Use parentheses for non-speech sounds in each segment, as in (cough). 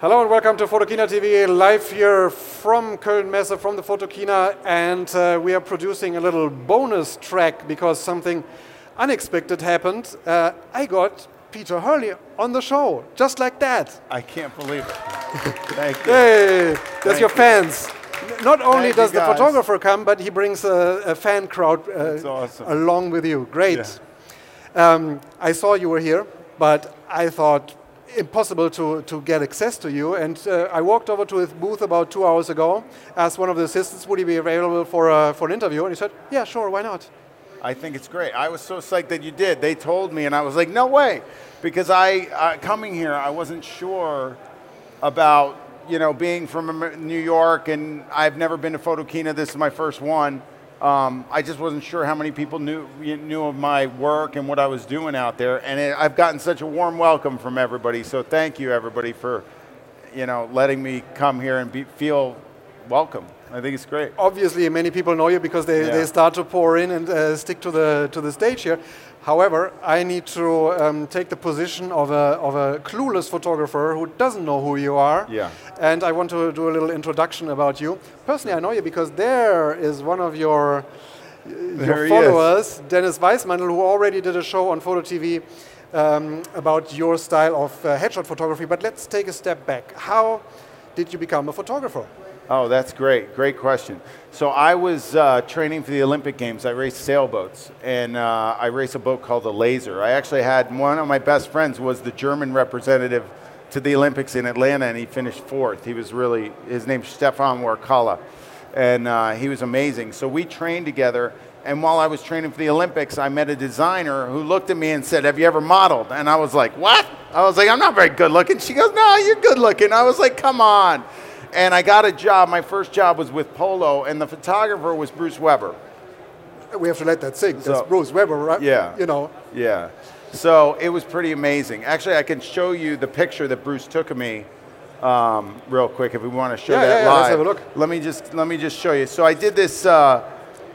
Hello and welcome to Photokina TV, live here from Köln Messe, from the Photokina, and uh, we are producing a little bonus track because something unexpected happened. Uh, I got Peter Hurley on the show, just like that. I can't believe it. (laughs) Thank you. Hey, that's Thank your you. fans. Not only Thank does the guys. photographer come, but he brings a, a fan crowd uh, awesome. along with you. Great. Um, I saw you were here, but I thought impossible to, to get access to you. And uh, I walked over to his booth about two hours ago, asked one of the assistants, would he be available for, a, for an interview? And he said, yeah, sure, why not? I think it's great. I was so psyched that you did. They told me, and I was like, no way. Because I, uh, coming here, I wasn't sure about, you know, being from New York, and I've never been to Photokina. This is my first one. Um, I just wasn't sure how many people knew knew of my work and what I was doing out there, and it, I've gotten such a warm welcome from everybody. So thank you, everybody, for, you know, letting me come here and be, feel welcome. I think it's great. Obviously, many people know you because they, Yeah. they start to pour in and uh, stick to the, to the stage here. However, I need to um, take the position of a, of a clueless photographer who doesn't know who you are. Yeah. And I want to do a little introduction about you. Personally, I know you because there is one of your, There your followers, Dennis Weissmandl, who already did a show on Photo TV um, about your style of uh, headshot photography. But let's take a step back. How did you become a photographer? Oh, that's great. Great question. So I was uh, training for the Olympic Games. I raced sailboats, and uh, I raced a boat called the Laser. I actually had one of my best friends was the German representative to the Olympics in Atlanta, and he finished fourth. He was really his name's Stefan Warkalla, and uh, he was amazing. So we trained together. And while I was training for the Olympics, I met a designer who looked at me and said, "Have you ever modeled?" And I was like, "What?" I was like, "I'm not very good looking." She goes, "No, you're good looking." I was like, "Come on." And I got a job. My first job was with Polo, and the photographer was Bruce Weber. We have to let that sink. So- That's Bruce Weber, right? Yeah. You know, Yeah. So it was pretty amazing. Actually, I can show you the picture that Bruce took of me um, real quick if we want to show Yeah, that yeah, yeah, live. let's have a look. Let me just let me just show you. So I did this. Uh,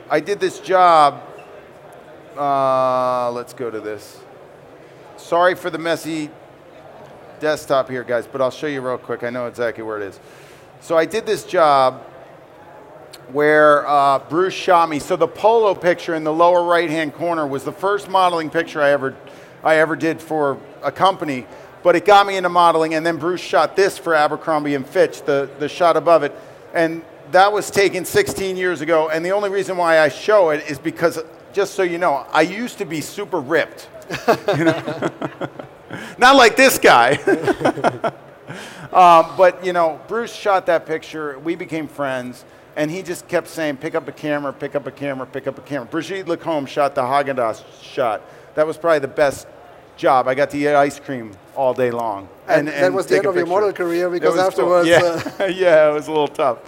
I did this job. Uh, let's go to this. Sorry for the messy desktop here, guys, but I'll show you real quick. I know exactly where it is. So I did this job where uh, Bruce shot me. So the polo picture in the lower right-hand corner was the first modeling picture I ever, I ever did for a company. But it got me into modeling, and then Bruce shot this for Abercrombie and Fitch, the, the shot above it, and that was taken 16 years ago. And the only reason why I show it is because, just so you know, I used to be super ripped. (laughs) You know? (laughs) Not like this guy. (laughs) Um, (laughs) but you know, Bruce shot that picture. We became friends, and he just kept saying, "Pick up a camera, pick up a camera, pick up a camera." Brigitte Lacombe shot the Haagen Dazs shot. That was probably the best job. I got to eat ice cream all day long. And that was the end of your model career because was cool. afterwards, yeah, (laughs) yeah, it was a little tough.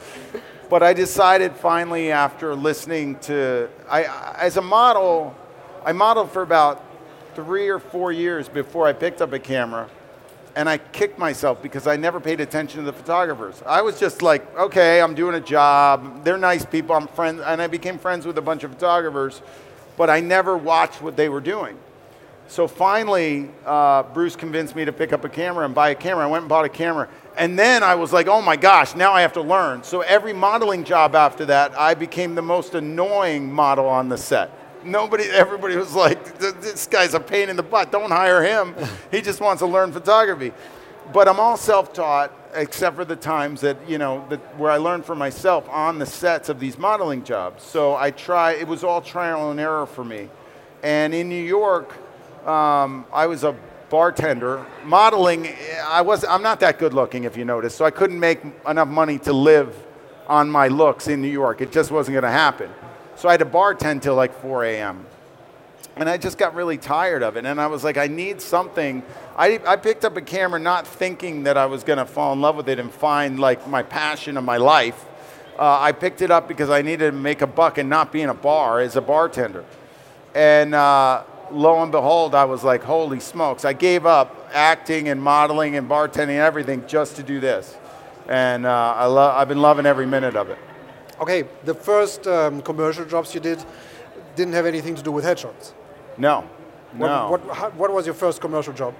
But I decided finally after listening to, I- as a model, I modeled for about three or four years before I picked up a camera. And I kicked myself because I never paid attention to the photographers. I was just like, okay, I'm doing a job. They're nice people. I'm friends. And I became friends with a bunch of photographers, but I never watched what they were doing. So finally, uh, Bruce convinced me to pick up a camera and buy a camera. I went and bought a camera. And then I was like, oh my gosh, now I have to learn. So every modeling job after that, I became the most annoying model on the set. Nobody, everybody was like, this guy's a pain in the butt. Don't hire him. (laughs) He just wants to learn photography. But I'm all self-taught, except for the times that, you know, that where I learned for myself on the sets of these modeling jobs. So I try, it was all trial and error for me. And in New York, um, I was a bartender. Modeling, I was, I'm not that good looking, if you notice, so I couldn't make enough money to live on my looks in New York. It just wasn't going to happen. So I had to bartend till like 4 a.m. And I just got really tired of it. And I was like, I need something. I, I picked up a camera not thinking that I was going to fall in love with it and find like my passion of my life. Uh, I picked it up because I needed to make a buck and not be in a bar as a bartender. And uh, lo and behold, I was like, holy smokes. I gave up acting and modeling and bartending and everything just to do this. And uh, I I've been loving every minute of it. Okay, the first um, commercial jobs you did didn't have anything to do with headshots. No, What, no. what, how, what was your first commercial job?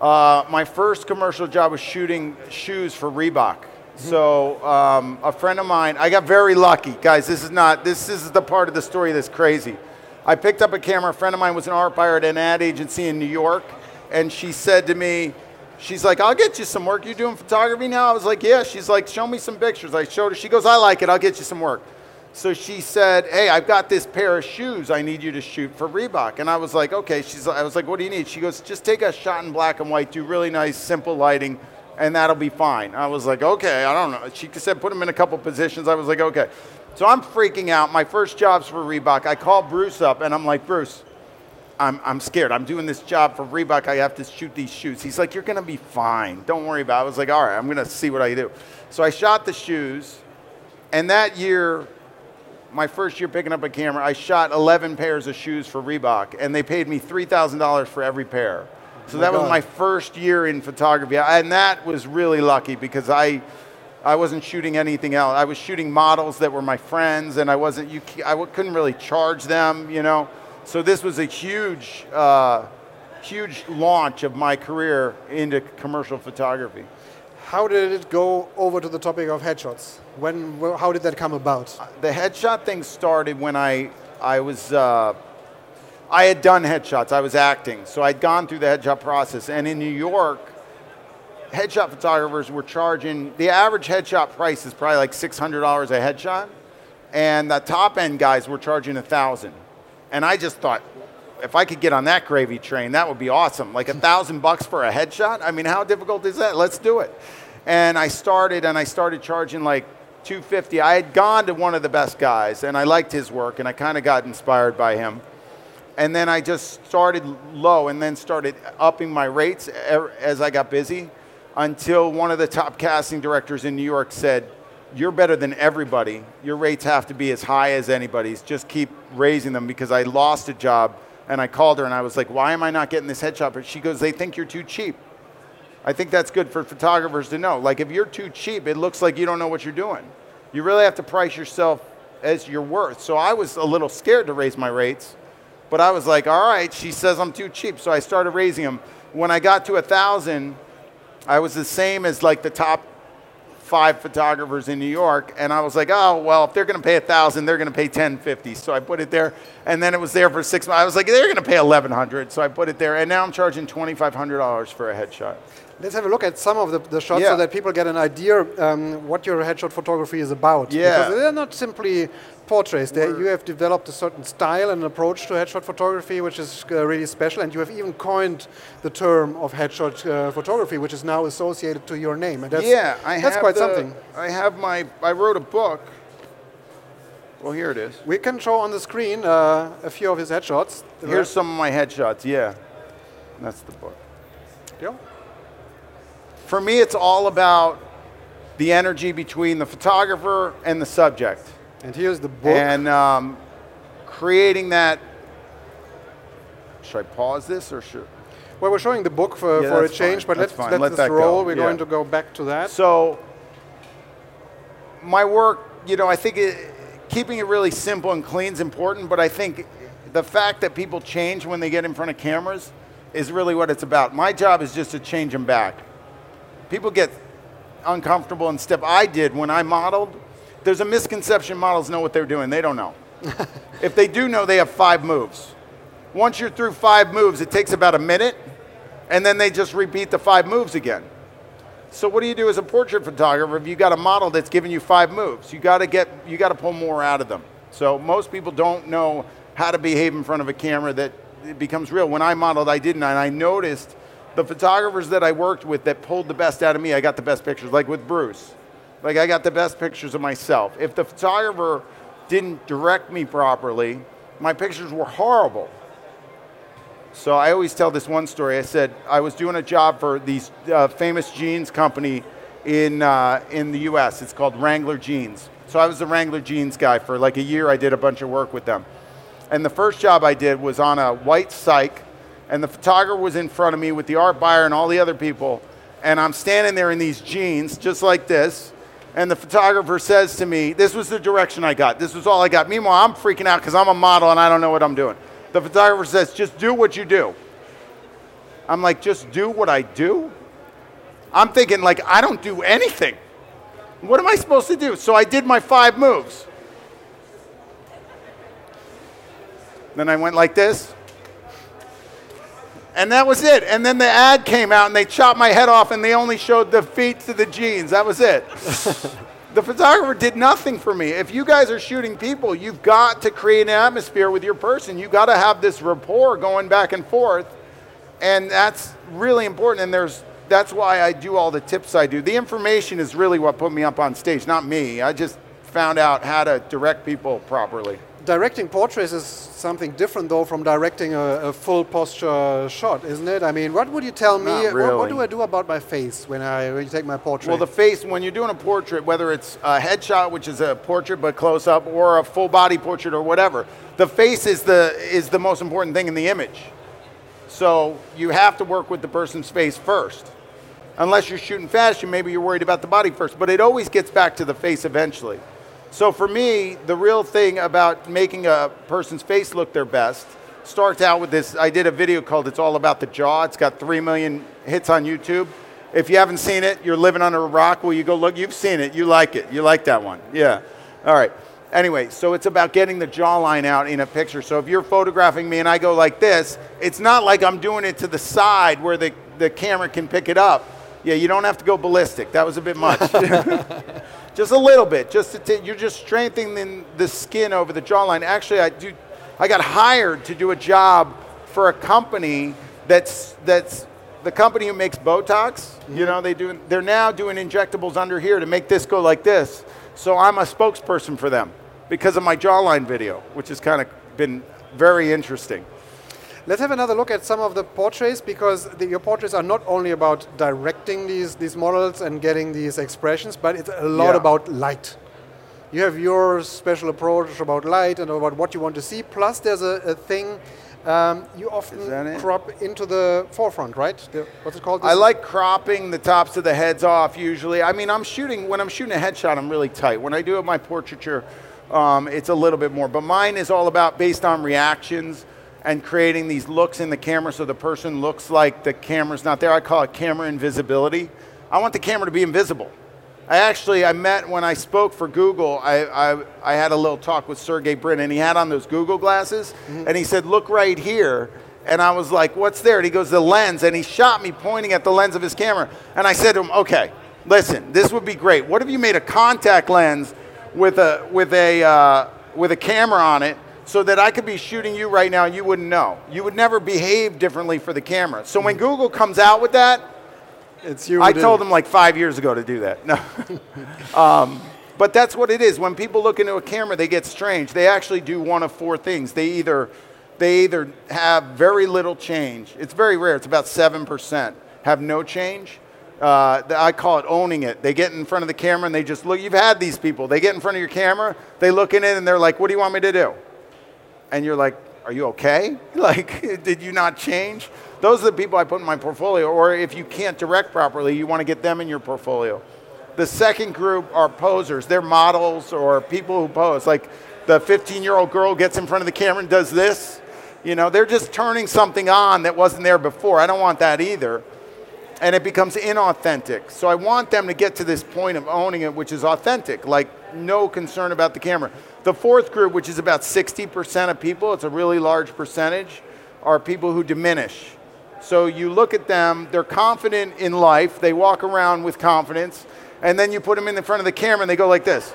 Uh, my first commercial job was shooting shoes for Reebok. So um, a friend of mine, I got very lucky, guys. This is not. This is the part of the story that's crazy. I picked up a camera. A friend of mine was an art buyer at an ad agency in New York, and she said to me, she's like, "I'll get you some work. You doing photography now?" I was like, "Yeah." She's like, "Show me some pictures." I showed her. She goes, "I like it. I'll get you some work." So she said, "Hey, I've got this pair of shoes. I need you to shoot for Reebok." And I was like, "Okay." She's. I was like, "What do you need?" She goes, "Just take a shot in black and white. Do really nice, simple lighting." and that'll be fine. I was like, okay, I don't know. She said put him in a couple positions. I was like, okay. So I'm freaking out. My first job's for Reebok. I call Bruce up and I'm like, Bruce, I'm, I'm scared. I'm doing this job for Reebok. I have to shoot these shoes. He's like, you're going to be fine. Don't worry about it. I was like, all right, I'm going to see what I do. So I shot the shoes. And that year, my first year picking up a camera, I shot 11 pairs of shoes for Reebok. And they paid me $3,000 for every pair. Oh so that was my first year in photography, and that was really lucky because I, I wasn't shooting anything else. I was shooting models that were my friends, and I wasn't. You, I couldn't really charge them, you know. So this was a huge, uh, huge launch of my career into commercial photography. How did it go over to the topic of headshots? When, how did that come about? The headshot thing started when I, I was. Uh, I had done headshots. I was acting, so I'd gone through the headshot process. And in New York, headshot photographers were charging the average headshot price is probably like six hundred dollars a headshot, and the top end guys were charging a thousand. And I just thought, if I could get on that gravy train, that would be awesome. Like a thousand bucks for a headshot. I mean, how difficult is that? Let's do it. And I started, and I started charging like 250. I had gone to one of the best guys, and I liked his work, and I kind of got inspired by him and then I just started low and then started upping my rates as I got busy until one of the top casting directors in New York said, You're better than everybody. Your rates have to be as high as anybody's. Just keep raising them because I lost a job and I called her and I was like, Why am I not getting this headshot? But she goes, They think you're too cheap. I think that's good for photographers to know. Like, if you're too cheap, it looks like you don't know what you're doing. You really have to price yourself as you're worth. So I was a little scared to raise my rates but I was like, all right, she says I'm too cheap. So I started raising them. When I got to a thousand, I was the same as like the top five photographers in New York, and I was like, oh well, if they're going to pay a thousand, they're going to pay ten fifty. So I put it there, and then it was there for six months. I was like, they're going to pay eleven hundred, so I put it there, and now I'm charging twenty five hundred dollars for a headshot. Let's have a look at some of the, the shots yeah. so that people get an idea um, what your headshot photography is about. Yeah. Because they're not simply portraits. You have developed a certain style and approach to headshot photography, which is uh, really special. And you have even coined the term of headshot uh, photography, which is now associated to your name. And that's, yeah, I that's quite the, something. I have my. I wrote a book. Well, here it is. We can show on the screen uh, a few of his headshots. Here's some of my headshots. Yeah, that's the book. Yeah. For me, it's all about the energy between the photographer and the subject. And here's the book. And um, creating that. Should I pause this or should? Well, we're showing the book for, yeah, for a change, fine. but let's, let let this roll. Go. We're yeah. going to go back to that. So, my work, you know, I think it, keeping it really simple and clean is important, but I think the fact that people change when they get in front of cameras is really what it's about. My job is just to change them back. People get uncomfortable and step. I did when I modeled there's a misconception models know what they're doing. They don't know. (laughs) if they do know, they have five moves. Once you're through five moves, it takes about a minute, and then they just repeat the five moves again. So what do you do as a portrait photographer if you got a model that's giving you five moves? You got to get you got to pull more out of them. So most people don't know how to behave in front of a camera that it becomes real. When I modeled, I didn't, and I noticed the photographers that I worked with that pulled the best out of me. I got the best pictures, like with Bruce. Like I got the best pictures of myself. If the photographer didn't direct me properly, my pictures were horrible. So I always tell this one story. I said I was doing a job for these uh, famous jeans company in uh, in the U.S. It's called Wrangler Jeans. So I was the Wrangler Jeans guy for like a year. I did a bunch of work with them. And the first job I did was on a white cyc, and the photographer was in front of me with the art buyer and all the other people. And I'm standing there in these jeans, just like this, and the photographer says to me, This was the direction I got. This was all I got. Meanwhile, I'm freaking out because I'm a model and I don't know what I'm doing. The photographer says, Just do what you do. I'm like, just do what I do? I'm thinking, like, I don't do anything. What am I supposed to do? So I did my five moves. Then I went like this. And that was it. And then the ad came out and they chopped my head off and they only showed the feet to the jeans. That was it. (laughs) the photographer did nothing for me. If you guys are shooting people, you've got to create an atmosphere with your person. You've got to have this rapport going back and forth. And that's really important. And there's that's why I do all the tips I do. The information is really what put me up on stage, not me. I just found out how to direct people properly directing portraits is something different, though, from directing a, a, full posture shot, isn't it? I mean, what would you tell me? Really. What, what, do I do about my face when I when you take my portrait? Well, the face when you're doing a portrait, whether it's a headshot, which is a portrait but close up, or a full body portrait or whatever, the face is the is the most important thing in the image. So you have to work with the person's face first. Unless you're shooting fashion, maybe you're worried about the body first, but it always gets back to the face eventually. So for me, the real thing about making a person's face look their best starts out with this. I did a video called It's All About the Jaw. It's got 3 million hits on YouTube. If you haven't seen it, you're living under a rock. Well, you go look, you've seen it. You like it. You like that one. Yeah. All right. Anyway, so it's about getting the jawline out in a picture. So if you're photographing me and I go like this, it's not like I'm doing it to the side where the, the camera can pick it up. Yeah, you don't have to go ballistic. That was a bit much. (laughs) (laughs) just a little bit. Just to t- you're just strengthening the skin over the jawline. Actually, I do. I got hired to do a job for a company that's that's the company who makes Botox. Mm-hmm. You know, they do. They're now doing injectables under here to make this go like this. So I'm a spokesperson for them because of my jawline video, which has kind of been very interesting. Let's have another look at some of the portraits because the, your portraits are not only about directing these, these models and getting these expressions, but it's a lot yeah. about light. You have your special approach about light and about what you want to see. Plus, there's a, a thing um, you often crop into the forefront, right? The, what's it called? I like cropping the tops of the heads off usually. I mean, I'm shooting, when I'm shooting a headshot, I'm really tight. When I do my portraiture, um, it's a little bit more. But mine is all about based on reactions and creating these looks in the camera so the person looks like the camera's not there. I call it camera invisibility. I want the camera to be invisible. I actually, I met when I spoke for Google, I, I, I had a little talk with Sergey Brin, and he had on those Google glasses, mm-hmm. and he said, look right here. And I was like, what's there? And he goes, the lens. And he shot me pointing at the lens of his camera. And I said to him, okay, listen, this would be great. What if you made a contact lens with a, with a, uh, with a camera on it so that I could be shooting you right now and you wouldn't know. You would never behave differently for the camera. So when Google comes out with that, it's you. I told them like five years ago to do that. No. (laughs) um, but that's what it is. When people look into a camera, they get strange. They actually do one of four things. They either they either have very little change. It's very rare. It's about seven percent have no change. Uh, I call it owning it. They get in front of the camera and they just look. You've had these people. They get in front of your camera. They look in it and they're like, "What do you want me to do?" And you're like, are you okay? (laughs) Like, did you not change? Those are the people I put in my portfolio. Or if you can't direct properly, you want to get them in your portfolio. The second group are posers. They're models or people who pose. Like the 15 year old girl gets in front of the camera and does this. You know, they're just turning something on that wasn't there before. I don't want that either. And it becomes inauthentic. So I want them to get to this point of owning it, which is authentic, like no concern about the camera. The fourth group, which is about 60% of people, it's a really large percentage, are people who diminish. So you look at them, they're confident in life, they walk around with confidence, and then you put them in the front of the camera and they go like this.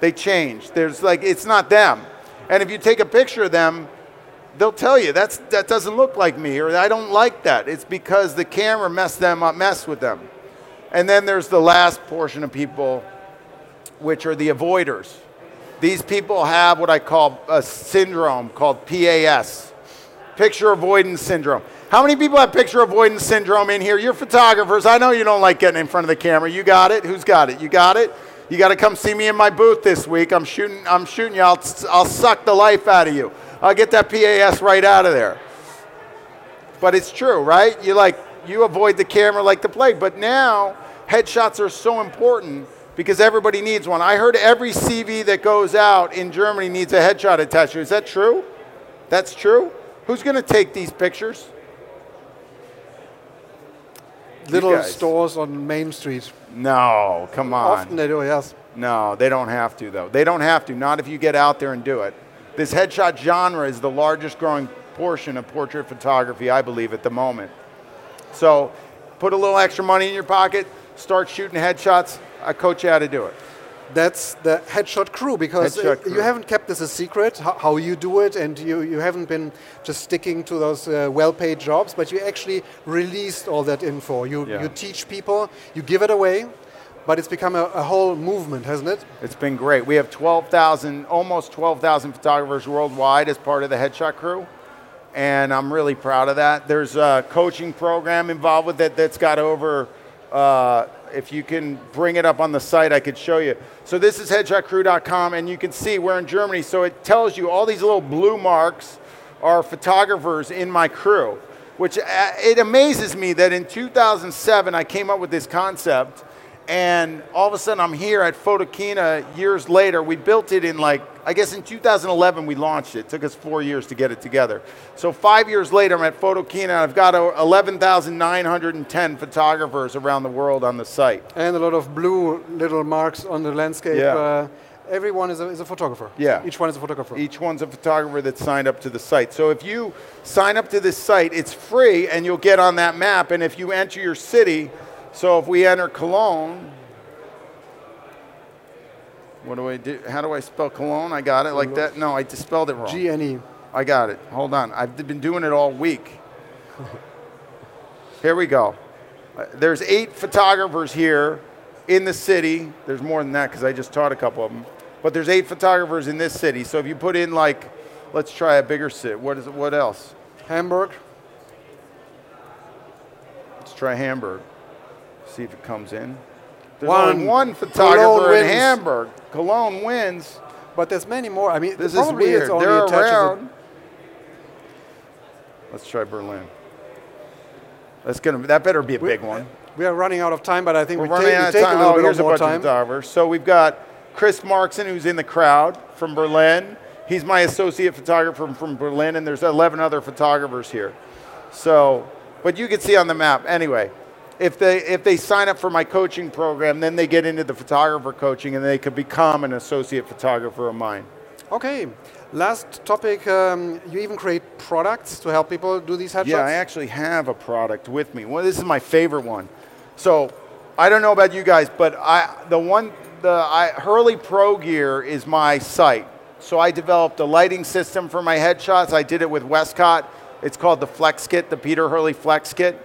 They change. There's like, it's not them. And if you take a picture of them, they'll tell you that's that doesn't look like me or I don't like that. It's because the camera messed them up, messed with them. And then there's the last portion of people, which are the avoiders. These people have what I call a syndrome called PAS, picture avoidance syndrome. How many people have picture avoidance syndrome in here? You're photographers. I know you don't like getting in front of the camera. You got it? Who's got it? You got it? You got to come see me in my booth this week. I'm shooting, I'm shooting you. I'll, I'll suck the life out of you. I'll get that PAS right out of there. But it's true, right? You like, you avoid the camera like the plague. But now, headshots are so important because everybody needs one. I heard every CV that goes out in Germany needs a headshot attached to it. Is that true? That's true? Who's going to take these pictures? little guys. stores on Main Street. No, come on. Often they do, yes. No, they don't have to, though. They don't have to, not if you get out there and do it. This headshot genre is the largest growing portion of portrait photography, I believe, at the moment. So put a little extra money in your pocket, start shooting headshots. I coach you how to do it. That's the headshot crew because Headshot crew. you haven't kept this a secret how, how you do it, and you, you haven't been just sticking to those uh, well-paid jobs, but you actually released all that info. You Yeah. you teach people, you give it away, but it's become a, a whole movement, hasn't it? It's been great. We have 12,000, almost 12,000 photographers worldwide as part of the headshot crew. And I'm really proud of that. There's a coaching program involved with it that's got over, uh, if you can bring it up on the site, I could show you. So this is headshotcrew.com, and you can see we're in Germany. So it tells you all these little blue marks are photographers in my crew, which uh, it amazes me that in 2007 I came up with this concept and all of a sudden I'm here at Photokina years later. We built it in like, I guess in 2011 we launched it. It took us four years to get it together. So five years later I'm at Photokina and I've got uh, 11,910 photographers around the world on the site. And a lot of blue little marks on the landscape. Yeah. Uh, everyone is a, is a photographer. Yeah. Each one is a photographer. Each one's a photographer that signed up to the site. So if you sign up to this site, it's free and you'll get on that map. And if you enter your city, so if we enter Cologne, what do I do? How do I spell Cologne? I got it like that. No, I just spelled it wrong. G N E. I got it. Hold on. I've been doing it all week. Here we go. Uh, There's eight photographers here in the city. There's more than that because I just taught a couple of them. But there's eight photographers in this city. So if you put in like, let's try a bigger city. What is it? What else? Hamburg. Let's try Hamburg. See if it comes in. There's One. only one photographer in. Hamburg. Cologne wins. But there's many more. I mean, This is weird. it's only They're attached as a- around. Let's try Berlin. That's gonna. That better be a big one. We are running out of time, but I think We're we running take, out of time. a little oh, bit here's more a bunch time. of photographers. So we've got Chris Markson, who's in the crowd from Berlin. He's my associate photographer from, from Berlin, and there's 11 other photographers here. So, but you can see on the map. Anyway, if they if they sign up for my coaching program, then they get into the photographer coaching, and they could become an associate photographer of mine. Okay. Last topic. Um, you even create products to help people do these headshots. Yeah, I actually have a product with me. Well, this is my favorite one. So I don't know about you guys, but I the one the I, Hurley Pro Gear is my site. So I developed a lighting system for my headshots. I did it with Westcott. It's called the Flex Kit, the Peter Hurley Flex Kit.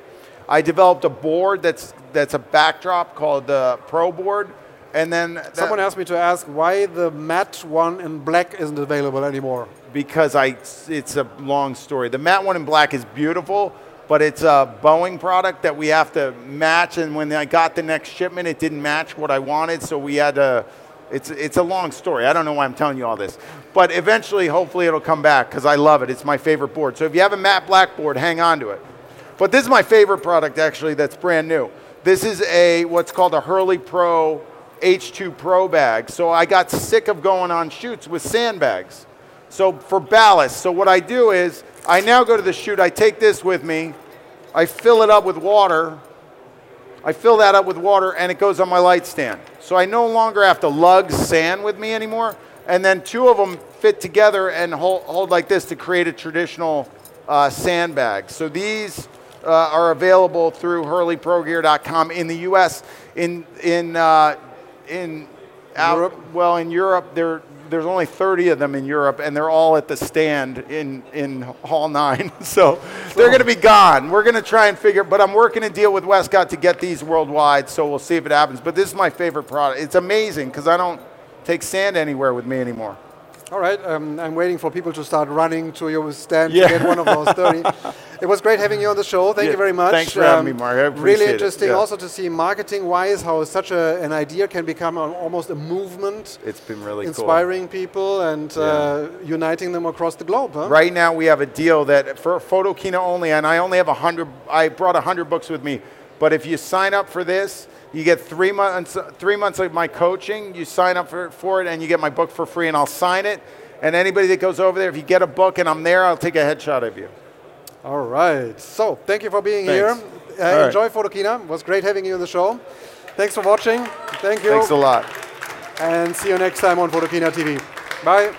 I developed a board that's that's a backdrop called the Pro Board, and then Someone asked me to ask why the matte one in black isn't available anymore. because I it's a long story. The matte one in black is beautiful, but it's a Boeing product that we have to match. And when I got the next shipment, it didn't match what I wanted, so we had to. It's it's a long story. I don't know why I'm telling you all this, but eventually, hopefully, it'll come back because I love it. It's my favorite board. So if you have a matte black board, hang on to it. But this is my favorite product actually. That's brand new. This is a what's called a Hurley Pro H2 Pro bag. So I got sick of going on shoots with sandbags. So for ballast, so what I do is I now go to the shoot, I take this with me, I fill it up with water, I fill that up with water and it goes on my light stand. So I no longer have to lug sand with me anymore. And then two of them fit together and hold, hold like this to create a traditional uh, sandbag. So these uh, are available through hurleyprogear.com in the U.S. In in uh, in out- Europe? well, in Europe, there there's only 30 of them in Europe, and they're all at the stand in in Hall Nine. (laughs) so they're going to be gone. We're going to try and figure. But I'm working a deal with Westcott to get these worldwide. So we'll see if it happens. But this is my favorite product. It's amazing because I don't take sand anywhere with me anymore. All right, um, I'm waiting for people to start running to your stand Yeah. to get one of those (laughs) 30. it was great having you on the show. Thank Yeah, you very much. Um, thanks for having me, Mark. I appreciate Really interesting Yeah. also to see marketing-wise how such a, an idea can become a, almost a movement, It's been really inspiring people and uh, uniting them across the globe. Huh? Right now, we have a deal that for Photokina only, and I only have a hundred. I brought a hundred books with me, but if you sign up for this, you get three months. Three months of my coaching. You sign up for, for it, and you get my book for free, and I'll sign it. And anybody that goes over there, if you get a book and I'm there, I'll take a headshot of you. All right. So thank you for being Thanks. here. Uh, right. Enjoy Photokina. It was great having you on the show. Thanks for watching. Thank you. Thanks a lot. and see you next time on Photokina TV. Bye.